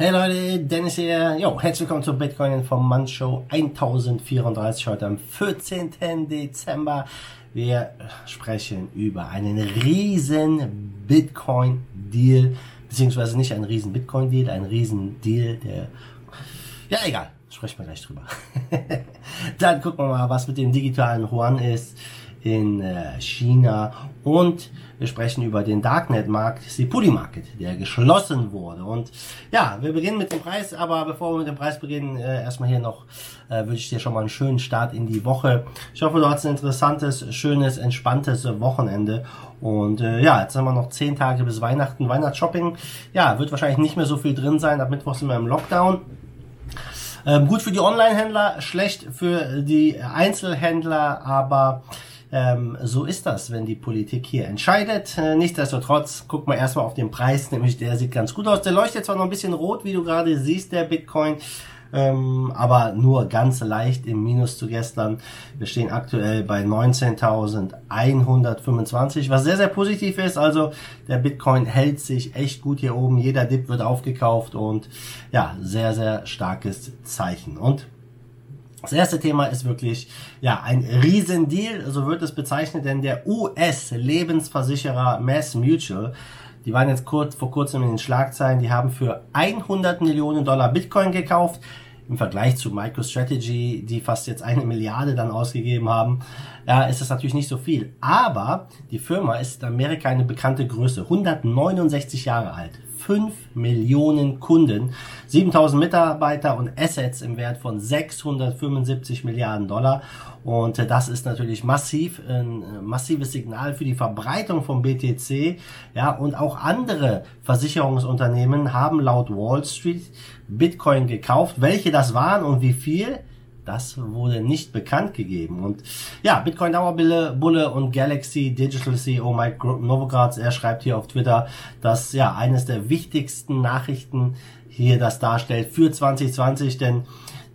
Hey Leute, Dennis hier. Jo, herzlich willkommen zur Bitcoin Informant Show 1034 heute am 14. Dezember. Wir sprechen über einen riesen Bitcoin Deal, beziehungsweise nicht einen riesen Bitcoin Deal, einen riesen Deal, der, ja egal, sprechen wir gleich drüber. Dann gucken wir mal, was mit dem digitalen Yuan ist in äh, China und wir sprechen über den Darknet-Markt, Sipuli Market, der geschlossen wurde. Und ja, wir beginnen mit dem Preis, aber bevor wir mit dem Preis beginnen, äh, erstmal hier noch äh, wünsche ich dir schon mal einen schönen Start in die Woche. Ich hoffe, du hast ein interessantes, schönes, entspanntes Wochenende. Und äh, ja, jetzt haben wir noch zehn Tage bis Weihnachten, Weihnachtsshopping. Ja, wird wahrscheinlich nicht mehr so viel drin sein. Ab Mittwoch sind wir im Lockdown. Ähm, gut für die Online-Händler, schlecht für die Einzelhändler, aber ähm, so ist das, wenn die Politik hier entscheidet. Äh, nichtsdestotrotz, guck mal erstmal auf den Preis, nämlich der sieht ganz gut aus. Der leuchtet zwar noch ein bisschen rot, wie du gerade siehst, der Bitcoin. Ähm, aber nur ganz leicht im Minus zu gestern. Wir stehen aktuell bei 19.125, was sehr, sehr positiv ist. Also der Bitcoin hält sich echt gut hier oben. Jeder Dip wird aufgekauft und ja, sehr, sehr starkes Zeichen. Und das erste Thema ist wirklich ja ein Riesendeal, so wird es bezeichnet, denn der US-Lebensversicherer Mass Mutual, die waren jetzt kurz vor kurzem in den Schlagzeilen, die haben für 100 Millionen Dollar Bitcoin gekauft. Im Vergleich zu MicroStrategy, die fast jetzt eine Milliarde dann ausgegeben haben, ja, ist das natürlich nicht so viel. Aber die Firma ist in Amerika eine bekannte Größe, 169 Jahre alt, 5 Millionen Kunden, 7000 Mitarbeiter und Assets im Wert von 675 Milliarden Dollar. Und äh, das ist natürlich massiv, ein äh, massives Signal für die Verbreitung von BTC. Ja, und auch andere Versicherungsunternehmen haben laut Wall Street Bitcoin gekauft. Welche das waren und wie viel? Das wurde nicht bekannt gegeben. Und ja, Bitcoin Dauerbulle Bulle und Galaxy Digital CEO Mike Novogratz, er schreibt hier auf Twitter, dass ja eines der wichtigsten Nachrichten hier das darstellt für 2020, denn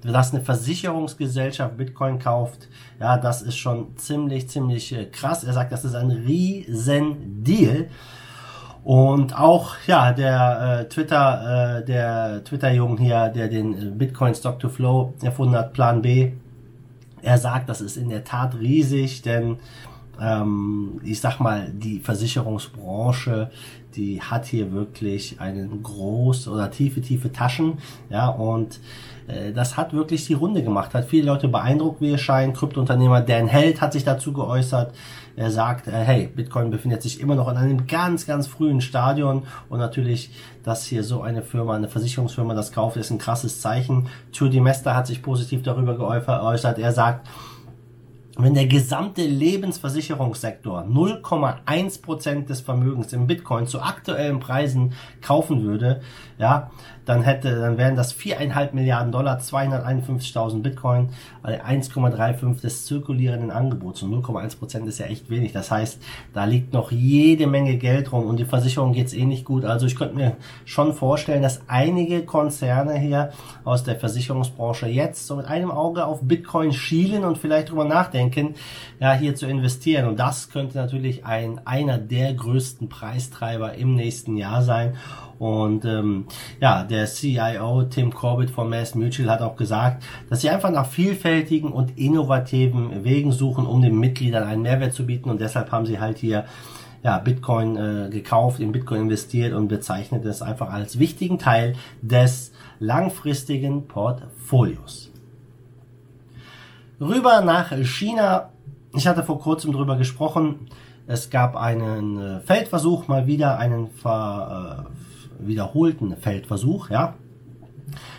dass eine Versicherungsgesellschaft Bitcoin kauft, ja, das ist schon ziemlich, ziemlich äh, krass. Er sagt, das ist ein riesen Deal. Und auch ja der äh, Twitter äh, der Twitter Jungen hier, der den äh, Bitcoin Stock to Flow erfunden hat, Plan B. Er sagt, das ist in der Tat riesig, denn ähm, ich sag mal, die Versicherungsbranche, die hat hier wirklich einen groß oder tiefe, tiefe Taschen, ja, und äh, das hat wirklich die Runde gemacht, hat viele Leute beeindruckt, wie es scheint. Kryptounternehmer Dan Held hat sich dazu geäußert. Er sagt, äh, hey, Bitcoin befindet sich immer noch in einem ganz, ganz frühen Stadion und natürlich, dass hier so eine Firma, eine Versicherungsfirma das kauft, ist ein krasses Zeichen. Trudy Mester hat sich positiv darüber geäußert. Er sagt, wenn der gesamte Lebensversicherungssektor 0,1% des Vermögens im Bitcoin zu aktuellen Preisen kaufen würde, ja, dann hätte, dann wären das viereinhalb Milliarden Dollar, 251.000 Bitcoin, also 1,35 des zirkulierenden Angebots und 0,1% ist ja echt wenig. Das heißt, da liegt noch jede Menge Geld rum und die Versicherung geht's eh nicht gut. Also ich könnte mir schon vorstellen, dass einige Konzerne hier aus der Versicherungsbranche jetzt so mit einem Auge auf Bitcoin schielen und vielleicht drüber nachdenken denken, ja, hier zu investieren. Und das könnte natürlich ein, einer der größten Preistreiber im nächsten Jahr sein. Und ähm, ja, der CIO Tim Corbett von Mass Mutual hat auch gesagt, dass sie einfach nach vielfältigen und innovativen Wegen suchen, um den Mitgliedern einen Mehrwert zu bieten. Und deshalb haben sie halt hier ja, Bitcoin äh, gekauft, in Bitcoin investiert und bezeichnet es einfach als wichtigen Teil des langfristigen Portfolios. Rüber nach China. Ich hatte vor kurzem drüber gesprochen. Es gab einen äh, Feldversuch, mal wieder einen ver, äh, wiederholten Feldversuch, ja.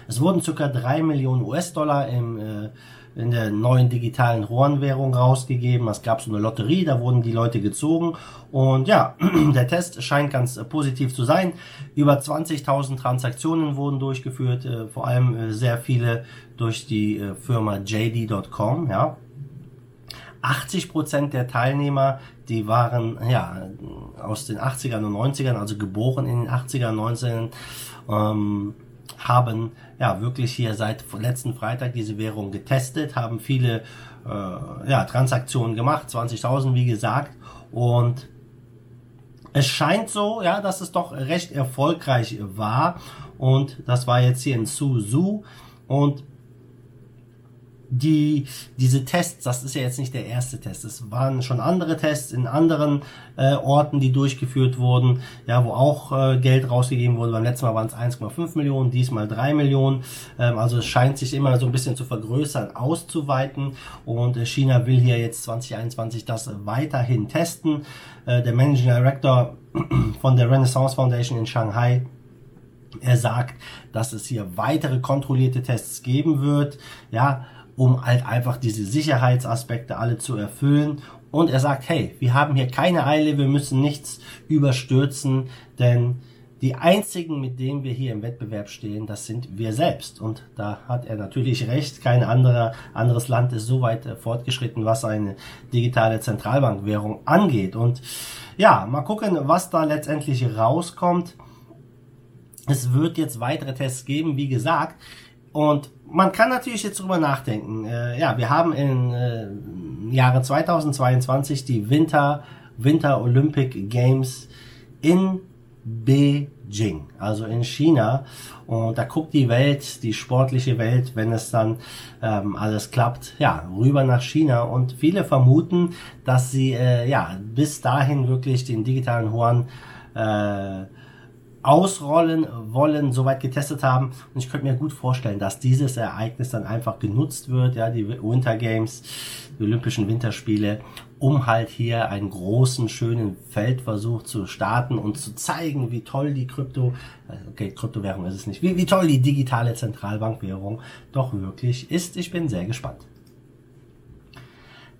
Es wurden ca. 3 Millionen US-Dollar im äh, in der neuen digitalen Rohrenwährung rausgegeben. Es gab so eine Lotterie, da wurden die Leute gezogen. Und ja, der Test scheint ganz äh, positiv zu sein. Über 20.000 Transaktionen wurden durchgeführt, äh, vor allem äh, sehr viele durch die Firma JD.com, ja. 80% der Teilnehmer, die waren ja aus den 80ern und 90ern, also geboren in den 80ern und 90ern. Ähm, haben ja wirklich hier seit letzten Freitag diese Währung getestet, haben viele äh, ja, Transaktionen gemacht, 20.000 wie gesagt. Und es scheint so, ja, dass es doch recht erfolgreich war. Und das war jetzt hier in Suzhou. Und die, diese Tests, das ist ja jetzt nicht der erste Test. Es waren schon andere Tests in anderen äh, Orten, die durchgeführt wurden, ja, wo auch äh, Geld rausgegeben wurde. Beim letzten Mal waren es 1,5 Millionen, diesmal 3 Millionen. Ähm, also es scheint sich immer so ein bisschen zu vergrößern, auszuweiten. Und äh, China will hier jetzt 2021 das weiterhin testen. Äh, der Managing Director von der Renaissance Foundation in Shanghai er sagt, dass es hier weitere kontrollierte Tests geben wird. Ja, um halt einfach diese Sicherheitsaspekte alle zu erfüllen. Und er sagt, hey, wir haben hier keine Eile, wir müssen nichts überstürzen, denn die einzigen, mit denen wir hier im Wettbewerb stehen, das sind wir selbst. Und da hat er natürlich recht. Kein anderer, anderes Land ist so weit fortgeschritten, was eine digitale Zentralbankwährung angeht. Und ja, mal gucken, was da letztendlich rauskommt. Es wird jetzt weitere Tests geben, wie gesagt. Und man kann natürlich jetzt drüber nachdenken. Äh, ja, wir haben im äh, Jahre 2022 die Winter, Winter Olympic Games in Beijing, also in China. Und da guckt die Welt, die sportliche Welt, wenn es dann ähm, alles klappt, ja, rüber nach China. Und viele vermuten, dass sie äh, ja bis dahin wirklich den digitalen Horn äh, ausrollen wollen, soweit getestet haben. Und ich könnte mir gut vorstellen, dass dieses Ereignis dann einfach genutzt wird, ja, die Winter Games, die Olympischen Winterspiele, um halt hier einen großen, schönen Feldversuch zu starten und zu zeigen, wie toll die Krypto, äh, okay, Kryptowährung ist es nicht, wie, wie toll die digitale Zentralbankwährung doch wirklich ist. Ich bin sehr gespannt.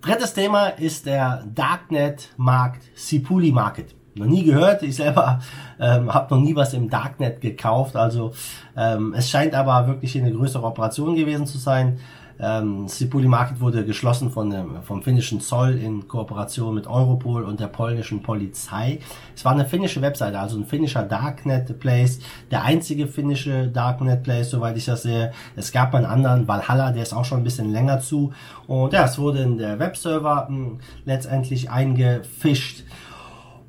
Drittes Thema ist der Darknet-Markt, Sipuli Market noch nie gehört. Ich selber ähm, habe noch nie was im Darknet gekauft. Also ähm, es scheint aber wirklich eine größere Operation gewesen zu sein. Ähm, Sipuli Market wurde geschlossen von dem, vom finnischen Zoll in Kooperation mit Europol und der polnischen Polizei. Es war eine finnische Webseite, also ein finnischer Darknet Place, der einzige finnische Darknet Place, soweit ich das sehe. Es gab einen anderen, Valhalla, der ist auch schon ein bisschen länger zu. Und ja, es wurde in der Webserver mh, hm, letztendlich eingefischt.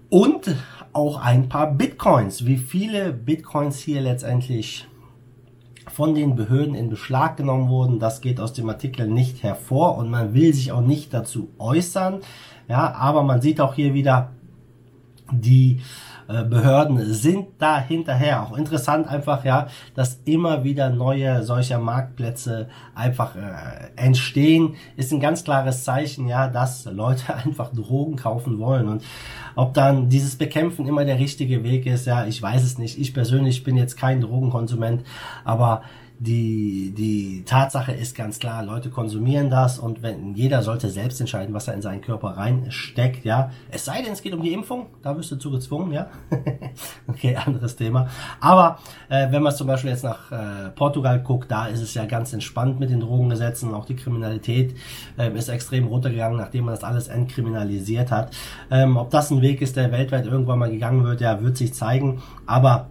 Und auch ein paar Bitcoins. Wie viele Bitcoins hier letztendlich von den Behörden in Beschlag genommen wurden, das geht aus dem Artikel nicht hervor und man will sich auch nicht dazu äußern. Ja, aber man sieht auch hier wieder die äh, Behörden sind da hinterher. Auch interessant einfach, ja, dass immer wieder neue solcher Marktplätze einfach äh, entstehen, ist ein ganz klares Zeichen, ja, dass Leute einfach Drogen kaufen wollen. Und ob dann dieses Bekämpfen immer der richtige Weg ist, ja, ich weiß es nicht. Ich persönlich bin jetzt kein Drogenkonsument, aber die, die Tatsache ist ganz klar, Leute konsumieren das und wenn jeder sollte selbst entscheiden, was er in seinen Körper reinsteckt, ja. Es sei denn, es geht um die Impfung, da wirst du zu gezwungen, ja. okay, anderes Thema. Aber äh, wenn man zum Beispiel jetzt nach äh, Portugal guckt, da ist es ja ganz entspannt mit den Drogengesetzen, auch die Kriminalität äh, ist extrem runtergegangen, nachdem man das alles entkriminalisiert hat. Ähm, ob das ein Weg ist, der weltweit irgendwann mal gegangen wird, ja, wird sich zeigen. Aber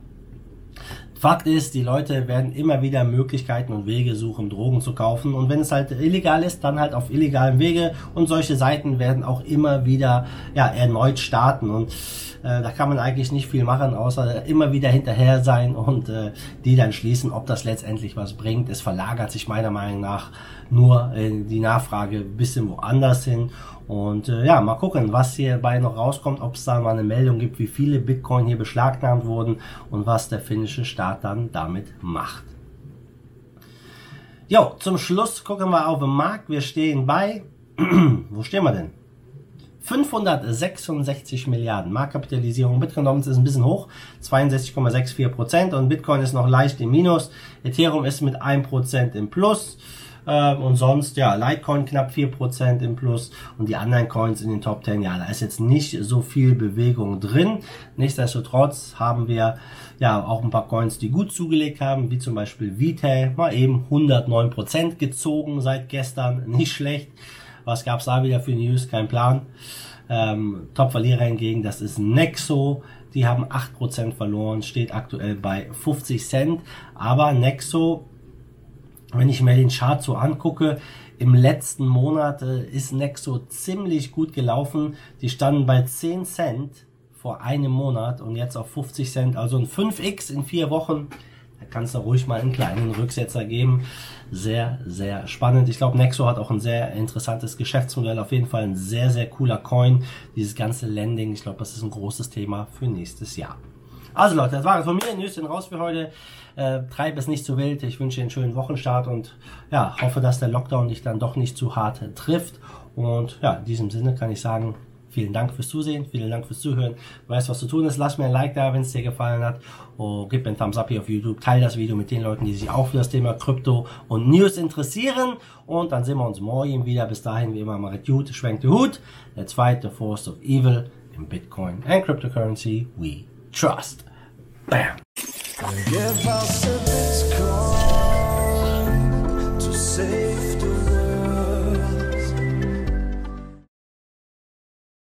Fakt ist, die Leute werden immer wieder Möglichkeiten und Wege suchen, Drogen zu kaufen. Und wenn es halt illegal ist, dann halt auf illegalen Wege. Und solche Seiten werden auch immer wieder ja, erneut starten. Und äh, da kann man eigentlich nicht viel machen, außer immer wieder hinterher sein und äh, die dann schließen, ob das letztendlich was bringt. Es verlagert sich meiner Meinung nach nur äh, die Nachfrage ein bisschen woanders hin. Und äh, ja, mal gucken, was hierbei noch rauskommt, ob es da mal eine Meldung gibt, wie viele Bitcoin hier beschlagnahmt wurden und was der finnische Staat dann damit macht. Jo, zum Schluss gucken wir auf den Markt. Wir stehen bei, wo stehen wir denn? 566 Milliarden Marktkapitalisierung. Bitcoin ist ein bisschen hoch, 62,64 Prozent und Bitcoin ist noch leicht im Minus. Ethereum ist mit 1 Prozent im Plus. Ähm, und sonst, ja, Litecoin knapp 4% im Plus und die anderen Coins in den Top 10, ja, da ist jetzt nicht so viel Bewegung drin. Nichtsdestotrotz haben wir ja auch ein paar Coins, die gut zugelegt haben, wie zum Beispiel Vitae, mal eben 109% gezogen seit gestern, nicht schlecht. Was gab's da wieder für News? Kein Plan. Ähm, Top-Verlierer hingegen, das ist Nexo. Die haben 8% verloren, steht aktuell bei 50 Cent. Aber Nexo wenn ich mir den Chart so angucke, im letzten Monat äh, ist Nexo ziemlich gut gelaufen. Die standen bei 10 Cent vor einem Monat und jetzt auf 50 Cent, also ein 5x in vier Wochen. Da kannst du ruhig mal einen kleinen Rücksetzer geben. Sehr, sehr spannend. Ich glaube, Nexo hat auch ein sehr interessantes Geschäftsmodell. Auf jeden Fall ein sehr, sehr cooler Coin. Dieses ganze Lending, ich glaube, das ist ein großes Thema für nächstes Jahr. Also Leute, das war es von mir. Nüsschen raus für heute. Äh, treib es nicht zu wild. Ich wünsche dir einen schönen Wochenstart und ja, hoffe, dass der Lockdown dich dann doch nicht zu hart trifft. Und ja, in diesem Sinne kann ich sagen, Vielen Dank fürs Zusehen, vielen Dank fürs Zuhören. Du weißt, was zu tun ist. Lass mir ein Like da, wenn es dir gefallen hat. Und gib mir einen Thumbs up hier auf YouTube. Teil das Video mit den Leuten, die sich auch für das Thema Krypto und News interessieren. Und dann sehen wir uns morgen wieder. Bis dahin, wie immer, macht gut, schwenkt die Hut. Let's fight the force of evil in Bitcoin and cryptocurrency we trust. Bam!